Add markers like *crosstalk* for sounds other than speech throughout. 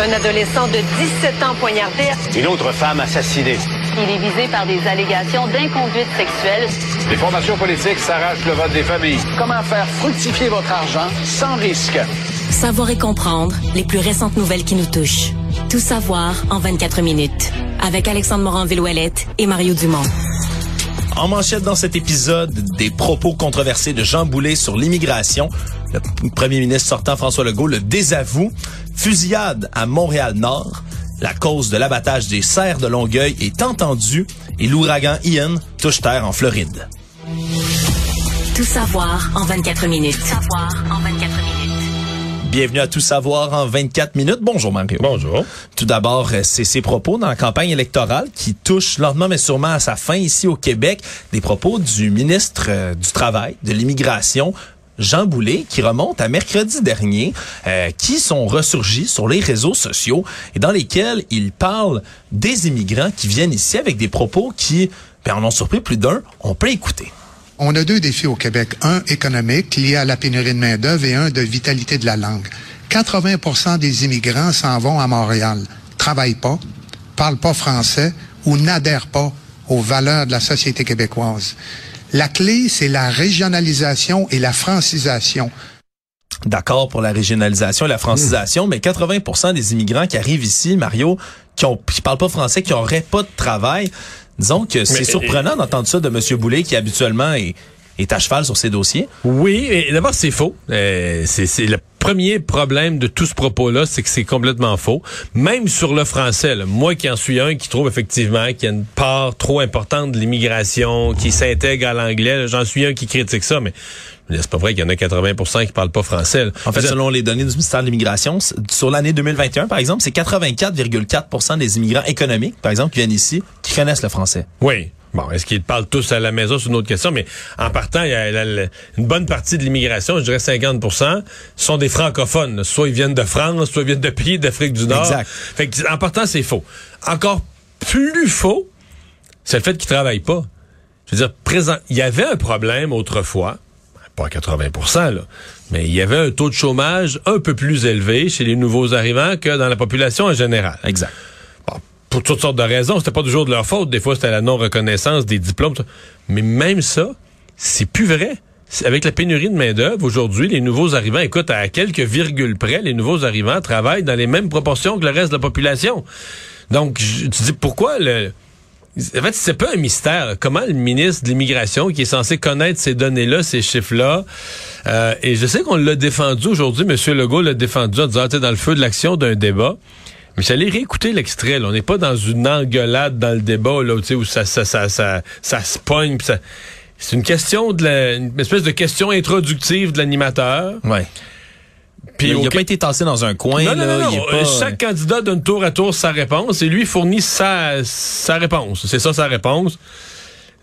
Un adolescent de 17 ans poignardé. Une autre femme assassinée. Il est visé par des allégations d'inconduite sexuelle. Les formations politiques s'arrachent le vote des familles. Comment faire fructifier votre argent sans risque? Savoir et comprendre les plus récentes nouvelles qui nous touchent. Tout savoir en 24 minutes. Avec Alexandre Morin-Villouellette et Mario Dumont. En manchette dans cet épisode, des propos controversés de Jean Boulet sur l'immigration. Le premier ministre sortant François Legault le désavoue. Fusillade à Montréal-Nord. La cause de l'abattage des cerfs de Longueuil est entendue et l'ouragan Ian touche terre en Floride. Tout savoir en 24 minutes. Tout savoir en 24 minutes. Bienvenue à Tout savoir en 24 minutes. Bonjour Mario. Bonjour. Tout d'abord, euh, c'est ses propos dans la campagne électorale qui touchent lentement mais sûrement à sa fin ici au Québec. Des propos du ministre euh, du Travail, de l'Immigration, Jean Boulet, qui remonte à mercredi dernier, euh, qui sont ressurgis sur les réseaux sociaux et dans lesquels il parle des immigrants qui viennent ici avec des propos qui ben, en ont surpris plus d'un. On peut écouter. On a deux défis au Québec. Un économique lié à la pénurie de main-d'œuvre et un de vitalité de la langue. 80% des immigrants s'en vont à Montréal, travaillent pas, parlent pas français ou n'adhèrent pas aux valeurs de la société québécoise. La clé, c'est la régionalisation et la francisation. D'accord pour la régionalisation et la francisation, mais 80% des immigrants qui arrivent ici, Mario, qui ont qui parlent pas français, qui auraient pas de travail, disons que c'est surprenant d'entendre ça de M. Boulet qui habituellement est, est à cheval sur ses dossiers. Oui, et d'abord c'est faux. Euh, c'est le premier problème de tout ce propos-là, c'est que c'est complètement faux. Même sur le français, là, moi qui en suis un, qui trouve effectivement qu'il y a une part trop importante de l'immigration qui s'intègre à l'anglais, j'en suis un qui critique ça, mais c'est pas vrai qu'il y en a 80 qui parlent pas français. Là. En fait, selon les données du ministère de l'Immigration, sur l'année 2021, par exemple, c'est 84,4% des immigrants économiques, par exemple, qui viennent ici, qui connaissent le français. Oui, Bon, est-ce qu'ils parlent tous à la maison, c'est une autre question, mais en partant, il y a une bonne partie de l'immigration, je dirais 50% sont des francophones. Soit ils viennent de France, soit ils viennent de pays d'Afrique du Nord. Exact. Fait que, en partant, c'est faux. Encore plus faux, c'est le fait qu'ils travaillent pas. Je veux dire, présent, il y avait un problème autrefois, pas à 80% là, mais il y avait un taux de chômage un peu plus élevé chez les nouveaux arrivants que dans la population en général. Exact pour toutes sortes de raisons. C'était pas toujours de leur faute. Des fois, c'était la non-reconnaissance des diplômes. Mais même ça, c'est plus vrai. Avec la pénurie de main-d'œuvre, aujourd'hui, les nouveaux arrivants, écoute, à quelques virgules près, les nouveaux arrivants travaillent dans les mêmes proportions que le reste de la population. Donc, tu dis pourquoi le. En fait, c'est pas un mystère. Comment le ministre de l'Immigration, qui est censé connaître ces données-là, ces chiffres-là, euh, et je sais qu'on l'a défendu aujourd'hui, M. Legault l'a défendu en disant, dans le feu de l'action d'un débat. Mais j'allais réécouter l'extrait. On n'est pas dans une engueulade dans le débat là, où ça, ça, ça, ça, ça se pogne. C'est une question de la, une espèce de question introductive de l'animateur. Ouais. Puis il n'a pas été tassé dans un coin. Non, non, là, non, non. pas... Chaque candidat donne tour à tour sa réponse et lui fournit sa, sa réponse. C'est ça sa réponse.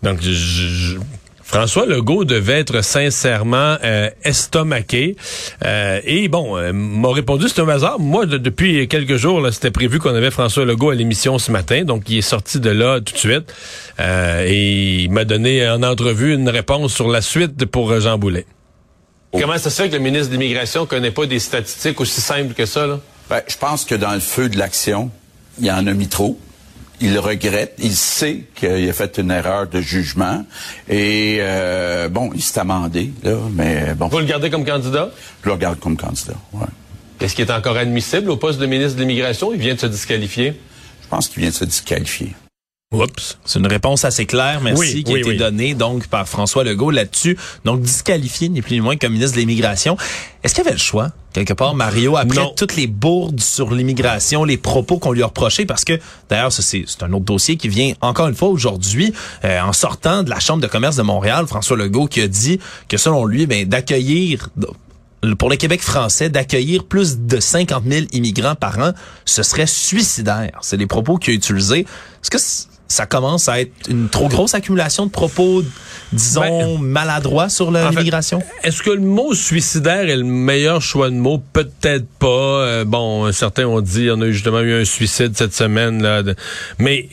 Donc, je, je, François Legault devait être sincèrement euh, estomaqué. Euh, et bon, euh, m'a répondu, c'est un hasard. Moi, de, depuis quelques jours, c'était prévu qu'on avait François Legault à l'émission ce matin. Donc, il est sorti de là tout de suite. Euh, et il m'a donné en entrevue une réponse sur la suite pour Jean Boulet. Oh. Comment ça se fait que le ministre de l'Immigration connaît pas des statistiques aussi simples que ça? Là? Ben, je pense que dans le feu de l'action, il y en a mis trop il regrette, il sait qu'il a fait une erreur de jugement et euh, bon, il s'est amendé là, mais bon. Vous le gardez comme candidat? Je le regarde comme candidat. Ouais. Est-ce qu'il est encore admissible au poste de ministre de l'Immigration? Il vient de se disqualifier. Je pense qu'il vient de se disqualifier. Oups. C'est une réponse assez claire, merci, oui, qui a oui, été oui. donnée donc par François Legault là-dessus. Donc disqualifié ni plus ni moins comme ministre de l'Immigration. Est-ce qu'il y avait le choix? Quelque part, Mario, après Non. toutes les bourdes sur l'immigration, les propos qu'on lui a reprochés, parce que d'ailleurs, c'est un autre dossier qui vient encore une fois aujourd'hui, euh, en sortant de la Chambre de commerce de Montréal, François Legault qui a dit que selon lui, ben, d'accueillir pour le Québec français, d'accueillir plus de 50 000 immigrants par an, ce serait suicidaire. C'est les propos qu'il a utilisés. Est-ce que ça commence à être une trop grosse accumulation de propos, disons, Ben, maladroits sur l'immigration? Est-ce que le mot suicidaire est le meilleur choix de mots? Peut-être pas. Euh, bon, certains ont dit, on a justement eu un suicide cette semaine. là. de- Mais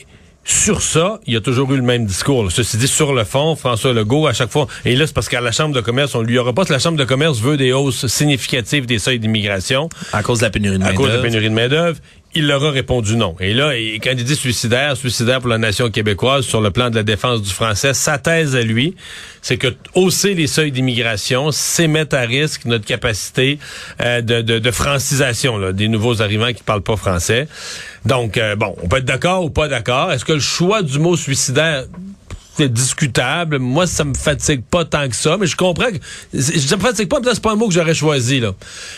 sur ça, il y a toujours eu le même discours. Ceci dit, sur le fond, François Legault, à chaque fois, et là, c'est parce qu'à la Chambre de commerce, on lui aura pas, la Chambre de commerce veut des hausses significatives des seuils d'immigration. À cause de la pénurie de À main cause de la pénurie de main-d'œuvre. Il leur a répondu non. Et là, et quand il dit suicidaire, suicidaire pour la nation québécoise sur le plan de la défense du français, sa thèse à lui, c'est que hausser les seuils d'immigration, c'est mettre à risque notre capacité euh, de, francisation des nouveaux arrivants qui parlent pas français. Donc, euh, bon, on peut être d'accord ou pas d'accord. Est-ce que le choix du mot suicidaire c'est discutable. Moi, ça me fatigue pas tant que ça, mais je comprends que ça me fatigue pas, c'est pas un mot que j'aurais choisi là.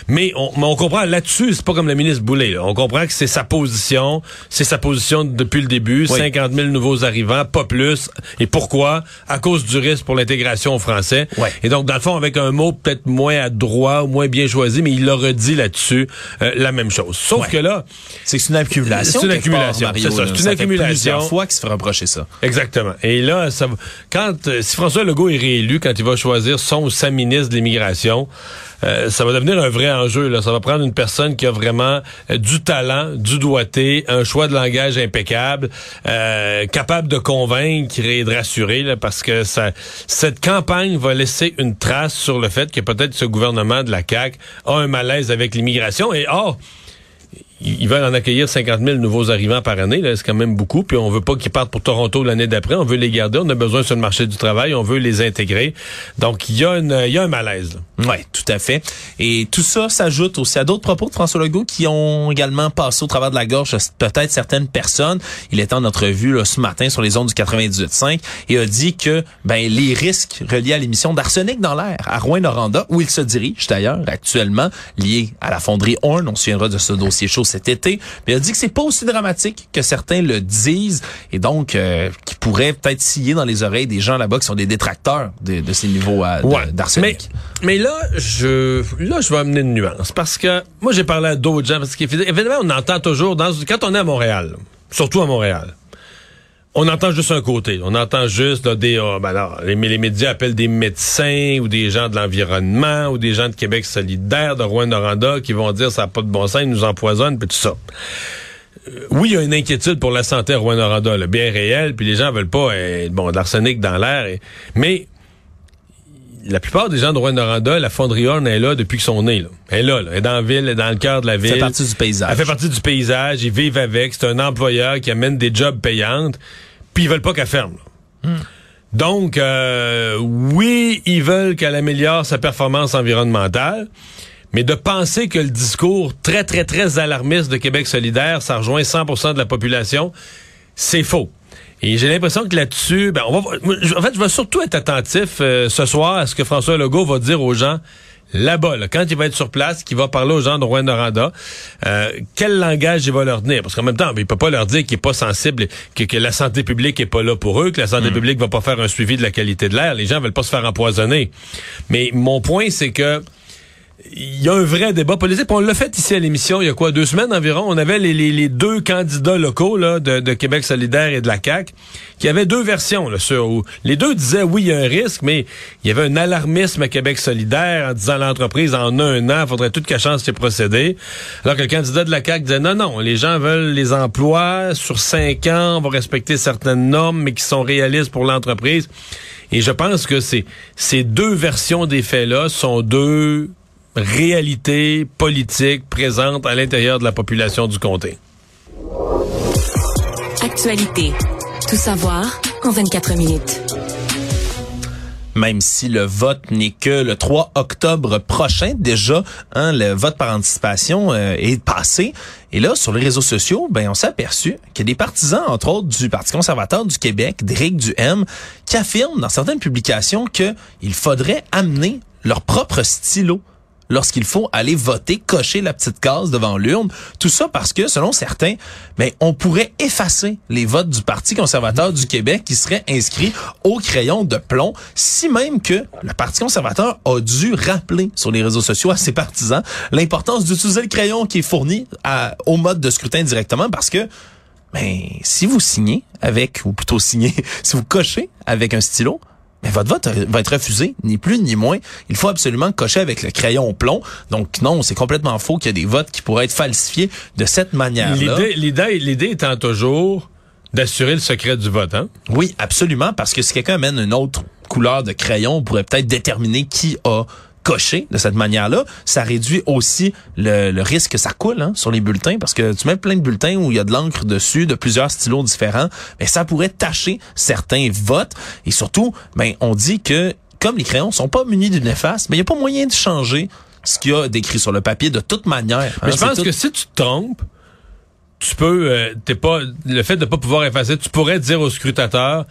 Mais on, mais on comprend là-dessus, c'est pas comme le ministre Boulay. Là. On comprend que c'est sa position, c'est sa position depuis le début. 50 000 nouveaux arrivants, pas plus. Et pourquoi? À cause du risque pour l'intégration au français. Et donc, dans le fond, avec un mot peut-être moins adroit ou moins bien choisi, mais il leur dit là-dessus euh, la même chose. Sauf que là, C'est une accumulation. C'est une accumulation, c'est ça, c'est une fait accumulation. plusieurs fois qu'il se fait reprocher ça. Exactement. Et là, quand euh, si François Legault est réélu, quand il va choisir son ou sa ministre de l'immigration, euh, ça va devenir un vrai enjeu. Ça va prendre une personne qui a vraiment euh, du talent, du doigté, un choix de langage impeccable, capable de convaincre et de rassurer, parce que cette campagne va laisser une trace sur le fait que peut-être ce gouvernement de la CAQ a un malaise avec l'immigration. Et ils veulent en accueillir 50 000 nouveaux arrivants par année. C'est quand même beaucoup. Puis on veut pas qu'ils partent pour Toronto l'année d'après. On veut les garder. On a besoin sur le marché du travail. On veut les intégrer. Donc, il y, a y a un malaise. Oui, tout à fait. Et tout ça s'ajoute aussi à d'autres propos de François Legault qui ont également passé au travers de la gorge peut-être certaines personnes. Il était en entrevue là, ce matin sur les ondes du 98.5 et a dit que ben les risques reliés à l'émission d'arsenic dans l'air à Rouen-Noranda, où il se dirige d'ailleurs actuellement, lié à la fonderie Horn. On se souviendra de ce dossier chaud cet été. Mais il a dit que c'est pas aussi dramatique que certains le disent et donc euh, qui pourrait peut-être scier dans les oreilles des gens là-bas qui sont des détracteurs de, de ces niveaux euh, Ouais. d'arsenic. Mais, mais là, je, là, je vais amener une nuance. Parce que moi, j'ai parlé à d'autres gens. Parce qu'évidemment, on entend toujours, quand on est à Montréal, surtout à Montréal, on entend juste un côté. On entend juste là, des... ah, ben alors, les, médias appellent des médecins ou des gens de l'environnement ou des gens de Québec solidaire, de Rouen-Noranda qui vont dire ça n'a pas de bon sens, ils nous empoisonnent, puis tout ça. Euh, oui, il y a une inquiétude pour la santé à Rouen-Noranda, là, bien réelle, puis les gens veulent pas euh, bon, de l'arsenic dans l'air. Mais la plupart des gens de Rouen-Noranda, la fonderie Horn est là depuis qu'ils sont nés. Là. Elle est là, là. Elle est dans la ville, elle est dans le cœur de la ville. fait partie du paysage. Elle fait partie du paysage, ils vivent avec. C'est un employeur qui amène des jobs payantes, puis ils veulent pas qu'elle ferme. là. Donc, euh, oui, ils veulent qu'elle améliore sa performance environnementale, mais de penser que le discours très, très, très alarmiste de Québec solidaire, ça rejoint 100% de la population, c'est faux. Et j'ai l'impression que là-dessus, ben, on va, en fait, je vais surtout être attentif euh, ce soir à ce que François Legault va dire aux gens là-bas, là, quand il va être sur place, qu'il va parler aux gens de Rouen-Noranda, euh, quel langage il va leur tenir? Parce qu'en même temps, il peut pas leur dire qu'il est pas sensible, que, que la santé publique est pas là pour eux, que la santé publique va pas faire un suivi de la qualité de l'air. Les gens veulent pas se faire empoisonner. Mais mon point, c'est que il y a un vrai débat politique. On l'a fait ici à l'émission il y a quoi, deux semaines environ. On avait les, les- deux candidats locaux là, de, Québec solidaire et de la CAQ qui avaient deux versions. Là, sur, où les deux disaient oui, il y a un risque, mais il y avait un alarmisme à Québec solidaire en disant l'entreprise en un an, il faudrait tout qu'elle change ses procédés. Alors que le candidat de la CAQ disait non, non, les gens veulent les emplois sur cinq ans, on va respecter certaines normes, mais qui sont réalistes pour l'entreprise. Et je pense que ces deux versions des faits-là sont deux réalités politiques présentes à l'intérieur de la population du comté. Actualité. Tout savoir en 24 minutes. même si le vote n'est que le 3 octobre prochain. Déjà, hein, le vote par anticipation euh, est passé. Et là, sur les réseaux sociaux, ben, on s'est aperçu qu'il y a des partisans, entre autres, du Parti conservateur du Québec, d'Éric Duhem, qui affirment dans certaines publications qu'il faudrait amener leur propre stylo lorsqu'il faut aller voter, cocher la petite case devant l'urne. Tout ça parce que, selon certains, ben, on pourrait effacer les votes du Parti conservateur du Québec qui seraient inscrits au crayon de plomb, si même que le Parti conservateur a dû rappeler sur les réseaux sociaux à ses partisans l'importance d'utiliser le crayon qui est fourni au mode de scrutin directement parce que ben, si vous signez avec, ou plutôt signez, *laughs* si vous cochez avec un stylo, mais votre vote va être refusé, ni plus ni moins. Il faut absolument cocher avec le crayon au plomb. Donc non, c'est complètement faux qu'il y a des votes qui pourraient être falsifiés de cette manière-là. L'idée, étant toujours d'assurer le secret du vote, hein? Oui, absolument, parce que si quelqu'un amène une autre couleur de crayon, on pourrait peut-être déterminer qui a coché de cette manière-là. Ça réduit aussi le, le risque que ça coule hein, sur les bulletins, parce que tu mets plein de bulletins où il y a de l'encre dessus, de plusieurs stylos différents, mais ça pourrait tacher certains votes. Et surtout, ben, on dit que comme les crayons sont pas munis d'une efface, mais il n'y a pas moyen de changer ce qu'il y a décrit sur le papier de toute manière. Mais hein. je pense tout- que si tu te trompes, tu peux, euh, t'es pas, le fait de pas pouvoir effacer, tu pourrais dire au scrutateur,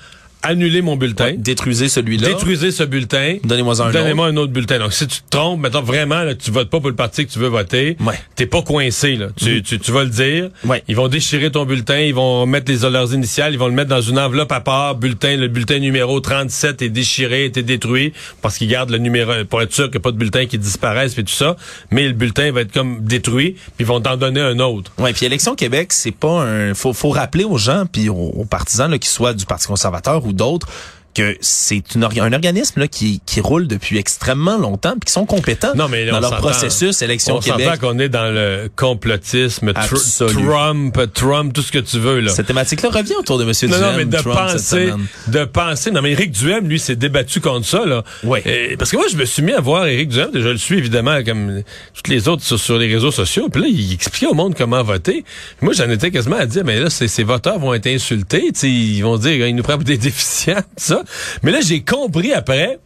annuler mon bulletin. détruisez celui-là. Détruisez ce bulletin. Donnez-moi un Donnez-moi un autre bulletin. Donc, si tu te trompes, mettons vraiment, là, tu votes pas pour le parti que tu veux voter, Ouais. t'es pas coincé, là. Tu, tu, tu vas le dire. Ouais. Ils vont déchirer ton bulletin, ils vont mettre les, leurs initiales, ils vont le mettre dans une enveloppe à part. Bulletin, le bulletin numéro 37 est déchiré, est détruit, parce qu'ils gardent le numéro, pour être sûr qu'il n'y a pas de bulletin qui disparaisse et tout ça. Mais le bulletin va être comme détruit, puis ils vont t'en donner un autre. Ouais, puis élection Québec, c'est pas un faut faut rappeler aux gens puis aux, aux partisans là, qui soient du Parti conservateur ou d'autres que c'est une un organisme là, qui, qui roule depuis extrêmement longtemps puis qui sont compétents Non, mais dans on leur processus élection On Québec. qu'on est dans le complotisme, tr-. Trump, Trump, tout ce que tu veux, là. Cette thématique-là revient autour de Monsieur Non, Duhem, non, mais de Trump, penser, de penser. Non, mais Éric Duhem, lui, s'est débattu contre ça, là. Ouais. Et- parce que moi, je me suis mis à voir Éric Duhem, je le suis évidemment comme toutes les autres sur, sur les réseaux sociaux. Puis là, il expliquait au monde comment voter. Moi, j'en étais quasiment à dire, mais là, ces, ces voteurs vont être insultés. Ils vont dire, ils nous prennent pour des *laughs* déficients, tout ça. Mais là, j'ai compris après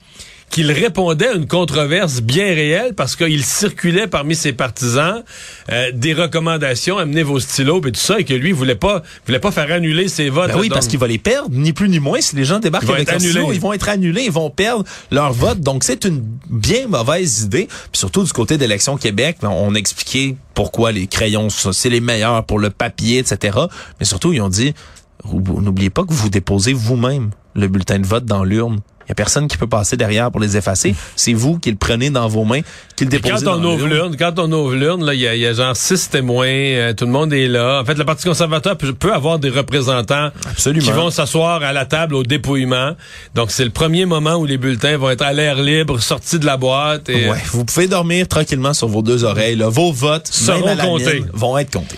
qu'il répondait à une controverse bien réelle parce qu'il circulait parmi ses partisans euh, des recommandations, amenez vos stylos et tout ça, et que lui, voulait pas, voulait pas faire annuler ses votes. Ben oui, Donc, parce qu'il va les perdre, ni plus ni moins. Si les gens débarquent avec leurs annulés. stylos, ils vont être annulés, ils vont perdre leur vote. Donc, c'est une bien mauvaise idée. Puis surtout, du côté d'Élection Québec, ben, on a expliqué pourquoi les crayons, c'est les meilleurs pour le papier, etc. Mais surtout, ils ont dit, ou- n'oubliez pas que vous déposez vous-même le bulletin de vote dans l'urne. Il y a personne qui peut passer derrière pour les effacer. C'est vous qui le prenez dans vos mains, qui le déposez quand on dans ouvre l'urne, quand on ouvre l'urne, là, il y y a genre six témoins, euh, tout le monde est là. En fait, le Parti conservateur peut, peut avoir des représentants Absolument. qui vont s'asseoir à la table au dépouillement. Donc, c'est le premier moment où les bulletins vont être à l'air libre, sortis de la boîte. Et, Ouais, vous pouvez dormir tranquillement sur vos deux oreilles. là. Vos votes Seront même à la comptés. vont être comptés.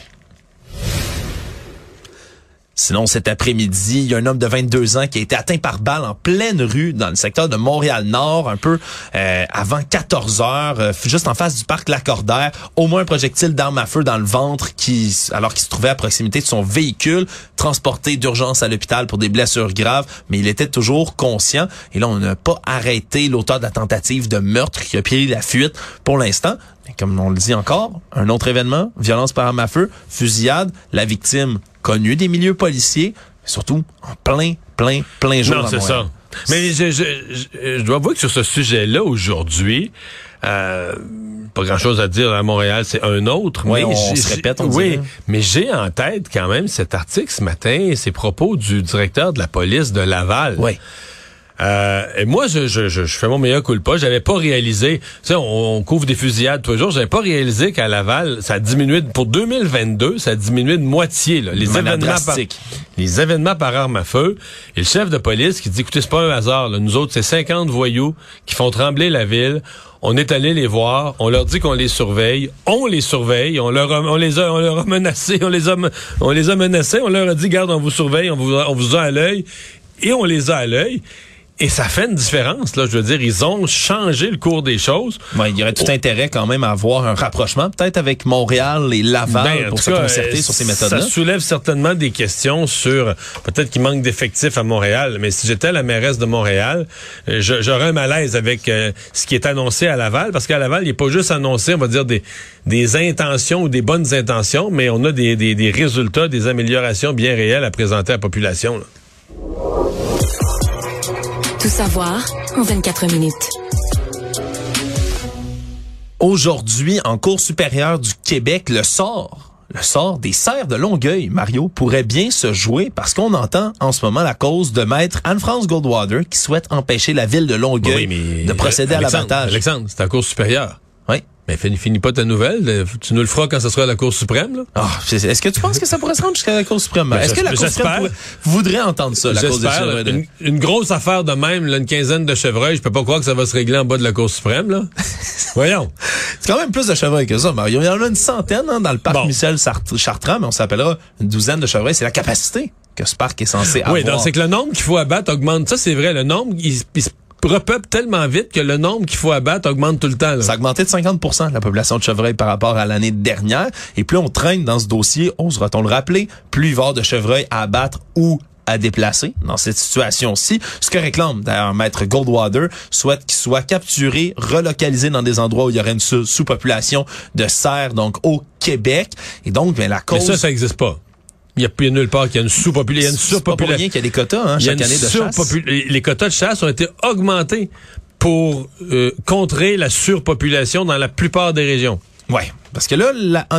Sinon, cet après-midi, il y a un homme de 22 ans qui a été atteint par balle en pleine rue dans le secteur de Montréal-Nord, un peu euh, avant 14 heures, euh, juste en face du parc Lacordaire. Au moins un projectile d'arme à feu dans le ventre, qui, alors qu'il se trouvait à proximité de son véhicule, transporté d'urgence à l'hôpital pour des blessures graves, mais il était toujours conscient. Et là, on n'a pas arrêté l'auteur de la tentative de meurtre qui a pris la fuite pour l'instant. Comme on le dit encore, un autre événement, violence par arme à feu, fusillade, la victime connue des milieux policiers, mais surtout en plein, plein, plein jour. Non, c'est ça. Mais je, je, je, je dois avouer que sur ce sujet-là, aujourd'hui, euh, pas grand-chose à dire à Montréal, c'est un autre. Ouais, mais on se répète, on Oui, mais j'ai en tête quand même cet article ce matin, ces propos du directeur de la police de Laval. Ouais. Euh, et moi, je, je, je, je fais mon meilleur coup pas. J'avais pas réalisé. Tu sais, on, on couvre des fusillades tous les jours. J'avais pas réalisé qu'à Laval, ça a diminué de- pour 2022, ça a diminué de moitié. Là, les De événements par, les événements par arme à feu. Et le chef de police qui dit, écoutez, c'est pas un hasard. Là. Nous autres, c'est 50 voyous qui font trembler la ville. On est allé les voir. On leur dit qu'on les surveille. On les surveille. On leur a, on les a, on leur a menacés. On les a, on les a menacés. On leur a dit, garde, on vous surveille. On vous, a- on vous a à l'œil. Et on les a à l'œil. Et ça fait une différence, là. Je veux dire, ils ont changé le cours des choses. Ouais, il y aurait tout intérêt quand même à avoir un rapprochement, peut-être avec Montréal et Laval Ben, en pour se cas, concerter euh, sur ces méthodes-là. Ça soulève certainement des questions sur peut-être qu'il manque d'effectifs à Montréal. Mais si j'étais la mairesse de Montréal, euh, j'aurais un malaise avec euh, ce qui est annoncé à Laval, parce qu'à Laval, il n'est pas juste annoncé, on va dire des des intentions ou des bonnes intentions, mais on a des, des, des résultats, des améliorations bien réelles à présenter à la population. là. Tout savoir en 24 minutes. Aujourd'hui, en Cour supérieure du Québec, le sort, le sort des serres de Longueuil, Mario, pourrait bien se jouer parce qu'on entend en ce moment la cause de maître Anne-France Goldwater qui souhaite empêcher la ville de Longueuil de procéder à l'abattage. Alexandre, c'est la Cour supérieure. Oui. Mais finis, finis pas ta nouvelle. euh, Tu nous le feras quand ce sera à la Cour suprême. Là. Ah, Est-ce que tu penses que ça pourrait se rendre jusqu'à la Cour suprême? Ben, Est-ce que la Cour suprême pourrait- voudrait entendre ça, la cause des là, Une, une grosse affaire de même, là, une quinzaine de chevreuils, je peux pas croire que ça va se régler en bas de la Cour suprême. Là. *laughs* Voyons. C'est quand même plus de chevreuils que ça, Mario. Il y en a une centaine hein, dans le parc Bon. Michel Chartrand, mais on s'appellera une douzaine de chevreuils. C'est la capacité. que ce parc est censé avoir. Oui, donc c'est que le nombre qu'il faut abattre augmente. Ça, c'est vrai. Le nombre, il, il se repeuple tellement vite que le nombre qu'il faut abattre augmente tout le temps. Là. Ça a augmenté de 50 la population de chevreuils par rapport à l'année dernière. Et plus on traîne dans ce dossier, osera-t-on le rappeler, plus il va y avoir de chevreuils à abattre ou à déplacer dans cette situation-ci. Ce que réclame d'ailleurs Maître Goldwater souhaite qu'il soit capturé, relocalisé dans des endroits où il y aurait une sous-population de cerfs, donc au Québec. Et donc, bien, la cause... Mais ça, ça n'existe pas. Il n'y a plus nulle part qu'il y a une sous-population. Il y a une surpopulation. qu'il y a des quotas hein, chaque année de chasse. Les quotas de chasse ont été augmentés pour euh, contrer la surpopulation dans la plupart des régions. Ouais, parce que là,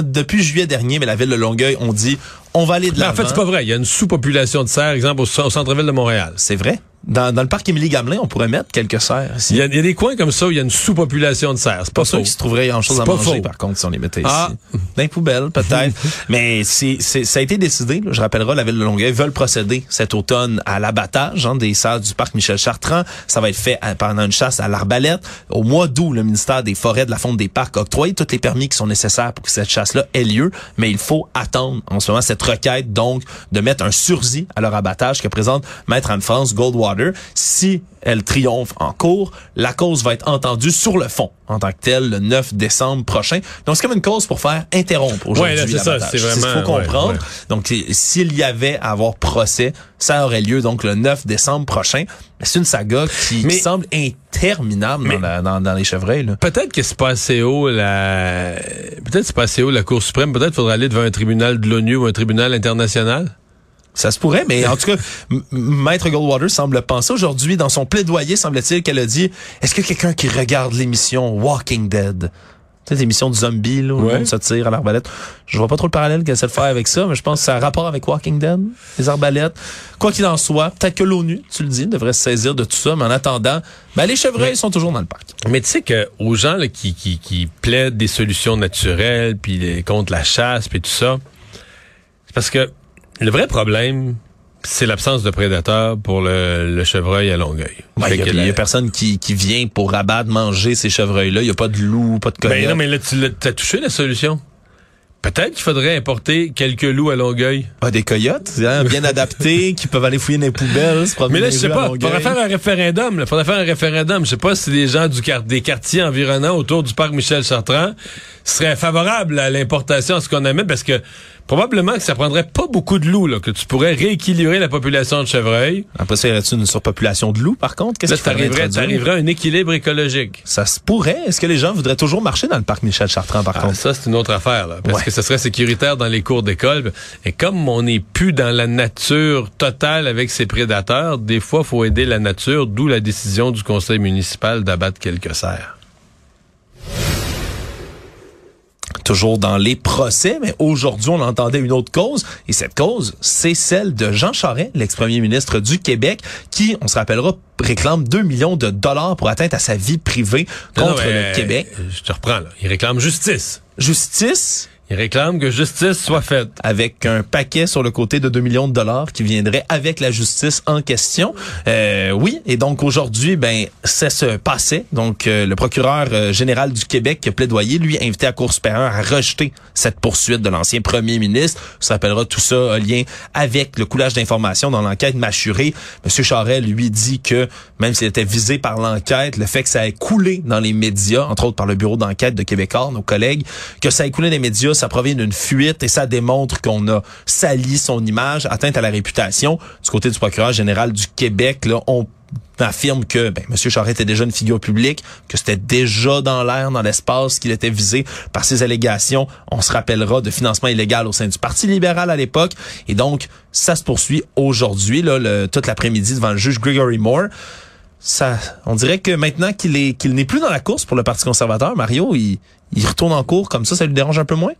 depuis juillet dernier, mais la ville de Longueuil, on dit, on va aller de l'avant. En fait, c'est pas vrai. Il y a une sous-population de cerfs, exemple, au centre-ville de Montréal. C'est vrai? Dans, dans, le parc Émilie Gamelin, on pourrait mettre quelques cerfs. Il y, a, il y, a, des coins comme ça où il y a une sous-population de cerfs. C'est pas, pas sûr qu'il se trouverait en chose à manger, faux. par contre, si on les mettait ah. ici. Dans les poubelles, peut-être. *laughs* Mais c'est, ça a été décidé. Là, je rappellerai, la ville de Longueuil veulent procéder cet automne à l'abattage hein, des cerfs du parc Michel Chartrand. Ça va être fait pendant une chasse à l'arbalète. Au mois d'août, le ministère des Forêts, de la Fonte des Parcs a octroyé tous les permis qui sont nécessaires pour que cette chasse-là ait lieu. Mais il faut attendre en ce moment cette requête, donc, de mettre un sursis à leur abattage que présente Maître Anne-France Goldwater. Si elle triomphe en cours, la cause va être entendue sur le fond en tant que telle le 9 décembre prochain. Donc c'est comme une cause pour faire interrompre aujourd'hui ouais, c'est ça, c'est vraiment ce qu'il faut comprendre. Donc s'il y avait à avoir procès, ça aurait lieu donc le 9 décembre prochain. Mais c'est une saga qui, semble interminable dans, dans, les chevreuils. Peut-être que c'est pas assez haut la peut-être c'est pas assez haut la Cour suprême, peut-être faudrait aller devant un tribunal de l'ONU ou un tribunal international. Ça se pourrait, mais en tout cas, *laughs* Maître Goldwater semble penser aujourd'hui, dans son plaidoyer, semble-t-il, qu'elle a dit, est-ce que quelqu'un qui regarde l'émission Walking Dead, tu sais, l'émission de zombies, là, où ouais. se tire à l'arbalète. Je vois pas trop le parallèle qu'elle essaie de faire avec ça, mais je pense que ça a rapport avec Walking Dead, les arbalètes. Quoi qu'il en soit, peut-être que l'ONU, tu le dis, devrait se saisir de tout ça, mais en attendant, ben, les chevreuils sont toujours dans le parc. Mais tu sais que aux gens là, qui, qui, qui plaident des solutions naturelles, puis contre la chasse, puis tout ça, c'est parce que le vrai problème, c'est l'absence de prédateurs pour le, chevreuil à Longueuil. Il n'y a, personne qui, vient pour abattre, manger ces chevreuils-là. Il n'y a pas de loup, pas de coyote. Ben non, mais là, tu as touché la solution. Peut-être qu'il faudrait importer quelques loups à Longueuil. Ah, des coyotes, hein, bien adaptés, *laughs* qui peuvent aller fouiller dans les poubelles. Mais là, je sais pas. Il faudrait faire un référendum. Faudrait faire un référendum. Je sais pas si les gens du des quartiers environnants autour du parc Michel Chartrand seraient favorables à l'importation, à ce qu'on amène, parce que probablement que ça prendrait pas beaucoup de loups, là, que tu pourrais rééquilibrer la population de chevreuils. Après ça, y aurait-tu une surpopulation de loups, par contre? Qu'est-ce que tu arriverais à un équilibre écologique. Ça se pourrait. Est-ce que les gens voudraient toujours marcher dans le parc Michel Chartrand, par ah, contre? Ça, c'est une autre affaire, là, parce que ce serait sécuritaire dans les cours d'école. Et comme on n'est plus dans la nature totale avec ses prédateurs, des fois, faut aider la nature, d'où la décision du conseil municipal d'abattre quelques cerfs. Toujours dans les procès, mais aujourd'hui, on entendait une autre cause, et cette cause, c'est celle de Jean Charest, l'ex-premier ministre du Québec, qui, on se rappellera, réclame 2 millions de dollars pour atteinte à sa vie privée contre le Québec. Je te reprends, là. Il réclame justice. Justice? Il réclame que justice soit faite. Avec un paquet sur le côté de 2 millions de dollars qui viendrait avec la justice en question. Euh, oui, et donc aujourd'hui, ben ça se passait. Donc euh, le procureur euh, général du Québec qui a plaidoyé, lui, invité à Cour supérieure à rejeter cette poursuite de l'ancien premier ministre. Ça s'appellera tout ça un lien avec le coulage d'informations dans l'enquête mâchurée. Monsieur Charest lui dit que même s'il était visé par l'enquête, le fait que ça ait coulé dans les médias, entre autres par le bureau d'enquête de Québécois, nos collègues, que ça ait coulé dans les médias, ça provient d'une fuite et ça démontre qu'on a sali son image, atteinte à la réputation. Du côté du procureur général du Québec, on affirme que ben, M. Charest était déjà une figure publique, que c'était déjà dans l'air, dans l'espace, qu'il était visé par ces allégations. On se rappellera de financement illégal au sein du Parti libéral à l'époque. Et donc, ça se poursuit aujourd'hui, toute l'après-midi devant le juge Gregory Moore on dirait que maintenant qu'il est qu'il n'est plus dans la course pour le Parti conservateur, Mario, il, il retourne en cours comme ça, ça lui dérange un peu moins?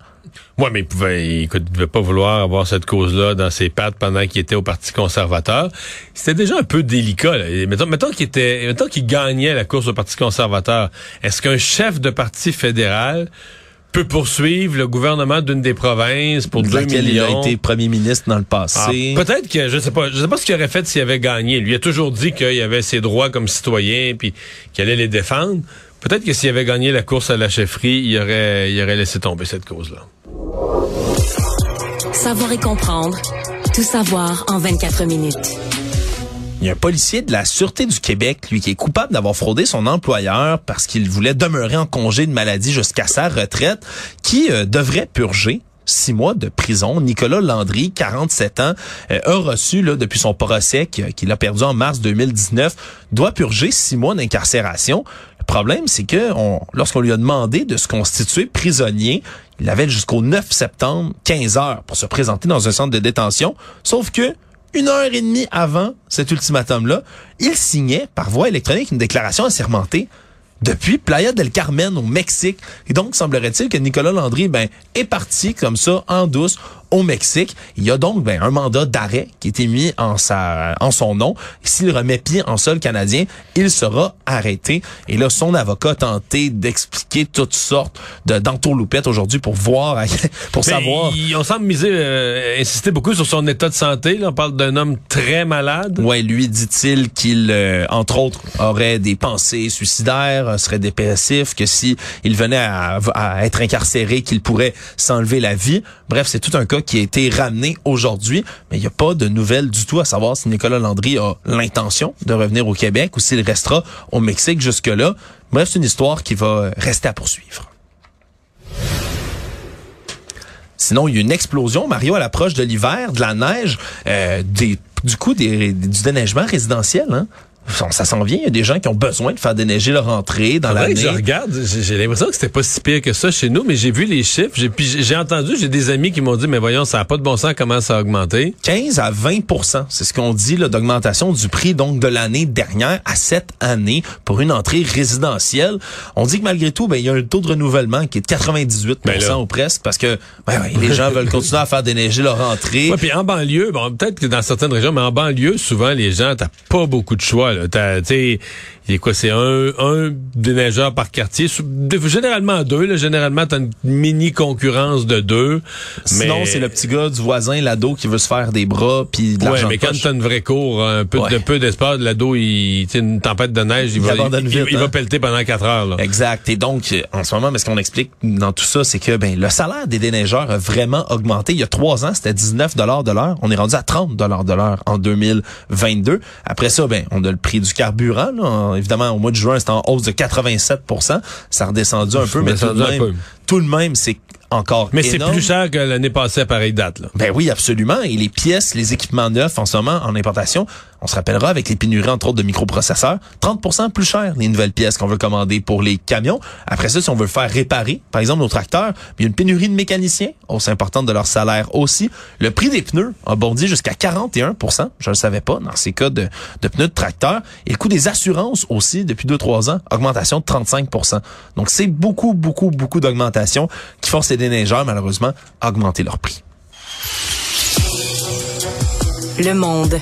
Oui, mais il pouvait, il, devait pas vouloir avoir cette cause-là dans ses pattes pendant qu'il était au Parti conservateur. C'était déjà un peu délicat. Là. Mettons, mettons qu'il était, mettons qu'il gagnait la course au Parti conservateur. Est-ce qu'un chef de parti fédéral peut poursuivre le gouvernement d'une des provinces pour 2 millions. il a été premier ministre dans le passé. Ah, peut-être que je sais pas, je sais pas ce qu'il aurait fait s'il avait gagné. Lui a toujours dit qu'il avait ses droits comme citoyen puis qu'il allait les défendre. Peut-être que s'il avait gagné la course à la chefferie, il aurait, il aurait laissé tomber cette cause-là. Savoir et comprendre Tout savoir en 24 minutes. Il y a un policier de la Sûreté du Québec, lui, qui est coupable d'avoir fraudé son employeur parce qu'il voulait demeurer en congé de maladie jusqu'à sa retraite, qui euh, devrait purger six mois de prison. Nicolas Landry, 47 ans, euh, a reçu là, depuis son procès qu'il a perdu en mars 2019, doit purger six mois d'incarcération. Problème, c'est que lorsqu'on lui a demandé de se constituer prisonnier, il avait jusqu'au 9 septembre, 15 heures, pour se présenter dans un centre de détention. Sauf que une heure et demie avant cet ultimatum-là, il signait par voie électronique une déclaration assermentée depuis Playa del Carmen au Mexique. Et donc, semblerait-il que Nicolas Landry ben, est parti comme ça, en douce, au Mexique. Il y a donc ben, un mandat d'arrêt qui a été mis en, sa, en son nom. S'il remet pied en sol canadien, il sera arrêté. Et là, son avocat a tenté d'expliquer toutes sortes de d'entourloupettes aujourd'hui pour voir, *laughs* pour Mais savoir. il- on semble miser, euh, insister beaucoup sur son état de santé. Là. On parle d'un homme très malade. Ouais, lui dit-il qu'il, euh, entre autres, aurait des pensées suicidaires, euh, serait dépressif, que si il venait à, à être incarcéré, qu'il pourrait s'enlever la vie. Bref, c'est tout un cas qui a été ramené aujourd'hui, mais il n'y a pas de nouvelles du tout à savoir si Nicolas Landry a l'intention de revenir au Québec ou s'il restera au Mexique jusque-là. Bref, c'est une histoire qui va rester à poursuivre. Sinon, il y a une explosion, Mario, à l'approche de l'hiver, de la neige, euh, du coup, du déneigement résidentiel. Hein? Ça, s'en vient. Il y a des gens qui ont besoin de faire déneiger leur entrée dans que l'année. je regarde, j'ai l'impression que c'était pas si pire que ça chez nous, mais j'ai vu les chiffres, j'ai j'ai entendu, j'ai des amis qui m'ont dit mais voyons, ça a pas de bon sens comment ça a augmenté. 15 à 20% c'est ce qu'on dit là, d'augmentation du prix donc de l'année dernière à cette année pour une entrée résidentielle. On dit que malgré tout, ben il y a un taux de renouvellement qui est de 98 Ben ou presque parce que ben, les gens veulent continuer à faire déneiger leur entrée. Ouais, puis en banlieue, bon, peut-être que dans certaines régions, mais en banlieue, souvent les gens, t'as pas beaucoup de choix. Là. Sais, il quoi, c'est un, un déneigeur par quartier, généralement deux. Là, généralement, t'as une mini concurrence de deux. Sinon, mais- c'est le petit gars du voisin, l'ado, qui veut se faire des bras puis de Ouais, mais quand t'as une vraie cour, un peu Ouais. de peu d'espace, l'ado, il, une tempête de neige, il, Il va, il, vite, il va hein. pelleter pendant quatre heures. Là. Exact. Et donc, euh, en ce moment, mais ce qu'on explique dans tout ça, c'est que ben le salaire des déneigeurs a vraiment augmenté. Il y a trois ans, c'était 19 dollars de l'heure. On est rendu à 30 dollars de l'heure en 2022. Après ça, ben on a le prix du carburant. là. En- évidemment, au mois de juin, c'était en hausse de 87% Ça a redescendu un peu, mais tout de même, tout de même, c'est encore Mais c'est plus cher que l'année passée à pareille date. Là. Ben oui, absolument. Et les pièces, les équipements neufs en ce moment en importation, on se rappellera avec les pénuries entre autres de microprocesseurs, 30% plus cher les nouvelles pièces qu'on veut commander pour les camions. Après ça, si on veut le faire réparer, par exemple nos tracteurs, il y a une pénurie de mécaniciens, hausse importante de leur salaire aussi. Le prix des pneus a bondi jusqu'à 41% je le savais pas dans ces cas de, de pneus de tracteurs. Et le coût des assurances aussi, depuis 2-3 ans, augmentation de 35% Donc c'est beaucoup, beaucoup, beaucoup d'augmentation qui force les malheureusement, augmenter leur prix. Le monde.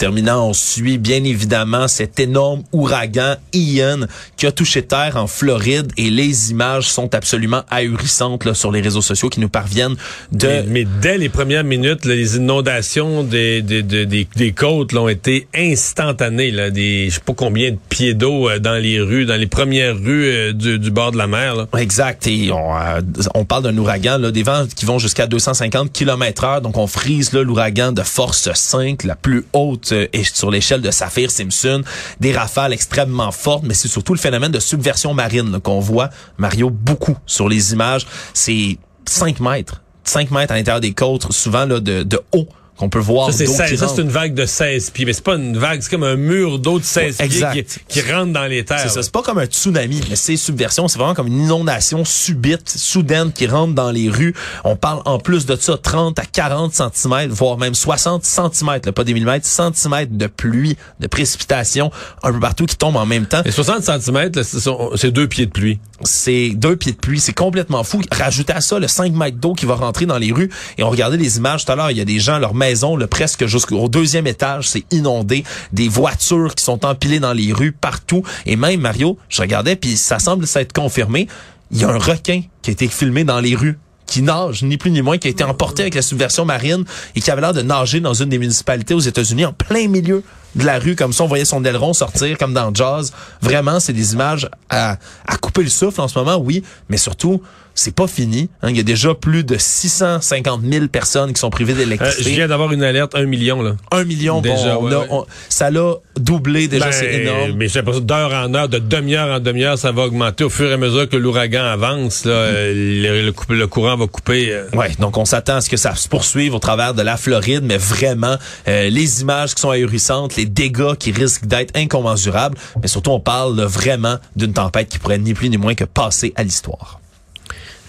Terminant, on suit bien évidemment cet énorme ouragan Ian qui a touché terre en Floride et les images sont absolument ahurissantes là, sur les réseaux sociaux qui nous parviennent de... Mais, mais dès les premières minutes, là, les inondations des, des, des, des, des côtes là, ont été instantanées. Là, des, je sais pas combien de pieds d'eau euh, dans les rues, dans les premières rues euh, du, du bord de la mer. Là. Exact. Et on, euh, on parle d'un ouragan, là, des vents qui vont jusqu'à 250 km heure. Donc, on frise l'ouragan de force 5, la plus haute sur l'échelle de Saphir-Simpson. Des rafales extrêmement fortes, mais c'est surtout le phénomène de subversion marine qu'on voit, Mario, beaucoup sur les images. C'est 5 mètres. 5 mètres à l'intérieur des côtes, souvent là, de, de haut qu'on peut voir Ça, c'est d'eau 16 qui ça, rentre. c'est une vague de 16 pieds. Mais c'est pas une vague, c'est comme un mur d'eau de 16 Ouais, pieds qui, qui rentre dans les terres. C'est ça, là. c'est pas comme un tsunami, mais c'est subversion, c'est vraiment comme une inondation subite, soudaine qui rentre dans les rues. On parle en plus de ça 30 à 40 centimètres, voire même 60 centimètres, là, pas des millimètres, centimètres de pluie, de précipitation un peu partout qui tombent en même temps. Et 60 cm, c'est deux pieds de pluie. C'est deux pieds de pluie, c'est complètement fou. Rajoutez à ça le 5 mètres d'eau qui va rentrer dans les rues. Et on regardait les images tout à l'heure, il y a des gens, leur maison, le presque jusqu'au deuxième étage, c'est inondé. Des voitures qui sont empilées dans les rues partout. Et même, Mario, je regardais, puis ça semble s'être confirmé, il y a un requin qui a été filmé dans les rues qui nage, ni plus ni moins, qui a été emporté avec la subversion marine et qui avait l'air de nager dans une des municipalités aux États-Unis en plein milieu de la rue, comme ça, on voyait son aileron sortir comme dans Jazz. Vraiment, c'est des images à, à couper le souffle en ce moment, oui, mais surtout c'est pas fini. Hein. Il y a déjà plus de 650 000 personnes qui sont privées Euh, d'électricité. je viens d'avoir une alerte, un million, là. Un million, Déjà, bon, on ouais, a- ouais. on- ça l'a doublé déjà, Ben, c'est énorme. Mais j'ai l'impression d'heure en heure, de demi-heure en demi-heure, ça va augmenter au fur et à mesure que l'ouragan avance. Là, euh, le, le coup- le courant va couper. euh. Ouais, donc on s'attend à ce que ça se poursuive au travers de la Floride, mais vraiment euh, les images qui sont ahurissantes, les dégâts qui risquent d'être incommensurables, mais surtout on parle là, vraiment d'une tempête qui pourrait ni plus ni moins que passer à l'histoire.